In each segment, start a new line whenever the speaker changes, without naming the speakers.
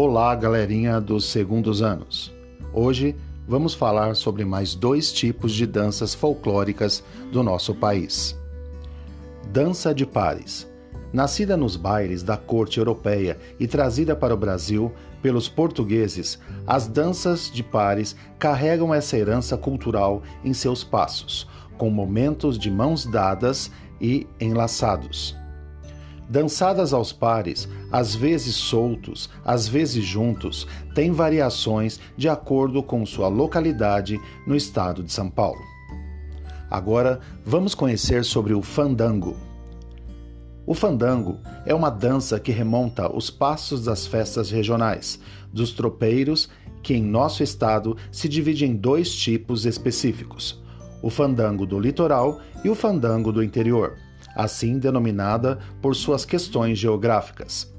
Olá, galerinha dos segundos anos. Hoje vamos falar sobre mais dois tipos de danças folclóricas do nosso país. Dança de pares. Nascida nos bailes da corte europeia e trazida para o Brasil pelos portugueses, as danças de pares carregam essa herança cultural em seus passos, com momentos de mãos dadas e enlaçados. Dançadas aos pares, às vezes soltos, às vezes juntos, têm variações de acordo com sua localidade no estado de São Paulo. Agora vamos conhecer sobre o fandango. O fandango é uma dança que remonta os passos das festas regionais, dos tropeiros, que em nosso estado se divide em dois tipos específicos: o fandango do litoral e o fandango do interior assim denominada por suas questões geográficas.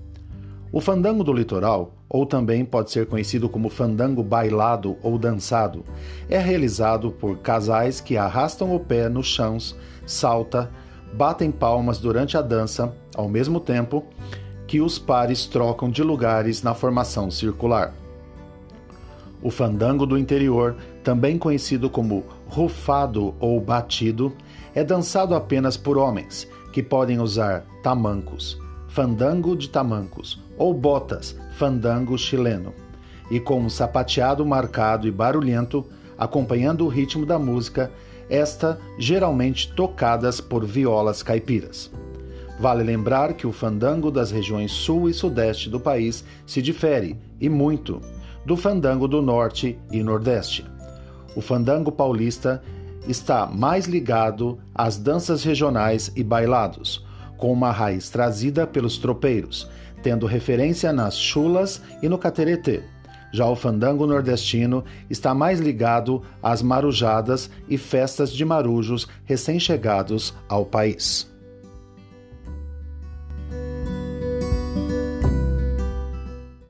O fandango do litoral, ou também pode ser conhecido como fandango bailado ou dançado, é realizado por casais que arrastam o pé nos chãos, salta, batem palmas durante a dança, ao mesmo tempo que os pares trocam de lugares na formação circular. O fandango do interior, também conhecido como rufado ou batido, é dançado apenas por homens, que podem usar tamancos, fandango de tamancos, ou botas, fandango chileno, e com um sapateado marcado e barulhento, acompanhando o ritmo da música, esta geralmente tocadas por violas caipiras. Vale lembrar que o fandango das regiões sul e sudeste do país se difere, e muito, do fandango do norte e nordeste. O fandango paulista está mais ligado às danças regionais e bailados, com uma raiz trazida pelos tropeiros, tendo referência nas chulas e no cateretê. Já o fandango nordestino está mais ligado às marujadas e festas de marujos recém-chegados ao país.